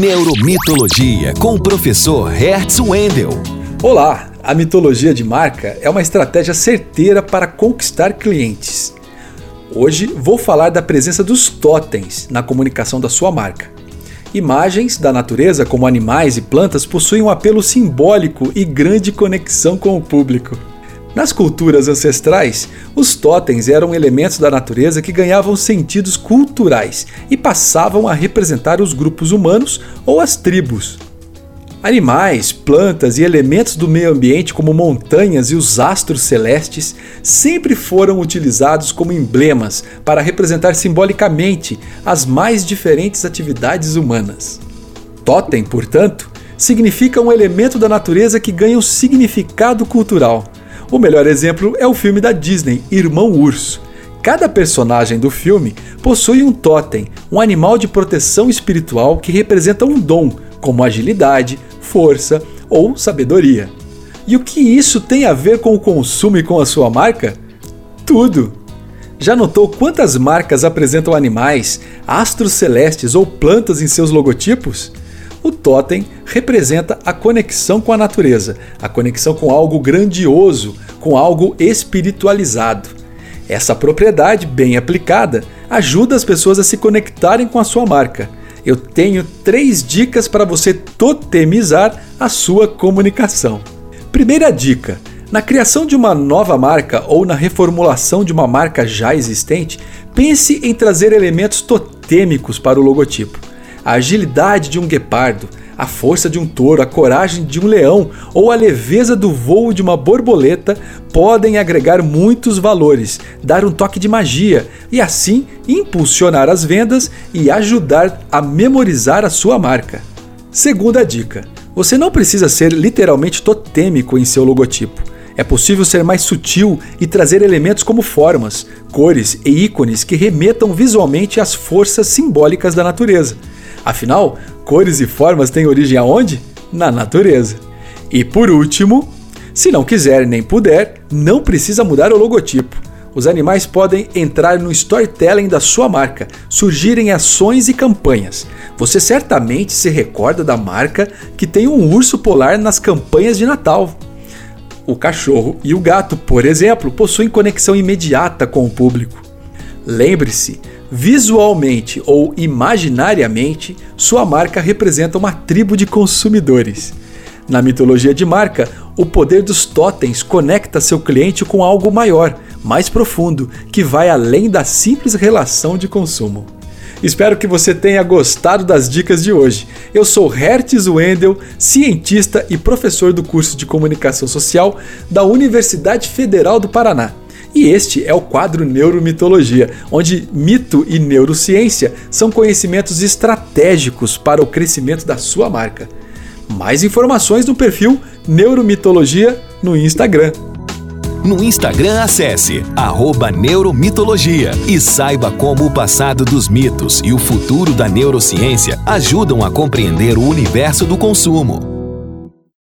Neuromitologia com o professor Hertz Wendel. Olá, a mitologia de marca é uma estratégia certeira para conquistar clientes. Hoje vou falar da presença dos totens na comunicação da sua marca. Imagens da natureza, como animais e plantas, possuem um apelo simbólico e grande conexão com o público. Nas culturas ancestrais, os totens eram elementos da natureza que ganhavam sentidos culturais e passavam a representar os grupos humanos ou as tribos. Animais, plantas e elementos do meio ambiente, como montanhas e os astros celestes, sempre foram utilizados como emblemas para representar simbolicamente as mais diferentes atividades humanas. Totem, portanto, significa um elemento da natureza que ganha um significado cultural o melhor exemplo é o filme da Disney, Irmão Urso. Cada personagem do filme possui um totem, um animal de proteção espiritual que representa um dom, como agilidade, força ou sabedoria. E o que isso tem a ver com o consumo e com a sua marca? Tudo! Já notou quantas marcas apresentam animais, astros celestes ou plantas em seus logotipos? O totem representa a conexão com a natureza, a conexão com algo grandioso, com algo espiritualizado. Essa propriedade, bem aplicada, ajuda as pessoas a se conectarem com a sua marca. Eu tenho três dicas para você totemizar a sua comunicação. Primeira dica: na criação de uma nova marca ou na reformulação de uma marca já existente, pense em trazer elementos totêmicos para o logotipo a agilidade de um guepardo, a força de um touro, a coragem de um leão ou a leveza do voo de uma borboleta podem agregar muitos valores, dar um toque de magia e assim impulsionar as vendas e ajudar a memorizar a sua marca. Segunda dica: você não precisa ser literalmente totêmico em seu logotipo. É possível ser mais sutil e trazer elementos como formas, cores e ícones que remetam visualmente às forças simbólicas da natureza. Afinal, cores e formas têm origem aonde? Na natureza. E por último, se não quiser nem puder, não precisa mudar o logotipo. Os animais podem entrar no storytelling da sua marca, surgirem ações e campanhas. Você certamente se recorda da marca que tem um urso polar nas campanhas de Natal. O cachorro e o gato, por exemplo, possuem conexão imediata com o público. Lembre-se, visualmente ou imaginariamente, sua marca representa uma tribo de consumidores. Na mitologia de marca, o poder dos totens conecta seu cliente com algo maior, mais profundo, que vai além da simples relação de consumo. Espero que você tenha gostado das dicas de hoje. Eu sou Hertz Wendel, cientista e professor do curso de Comunicação Social da Universidade Federal do Paraná. E este é o quadro Neuromitologia, onde mito e neurociência são conhecimentos estratégicos para o crescimento da sua marca. Mais informações no perfil Neuromitologia no Instagram. No Instagram, acesse Neuromitologia e saiba como o passado dos mitos e o futuro da neurociência ajudam a compreender o universo do consumo.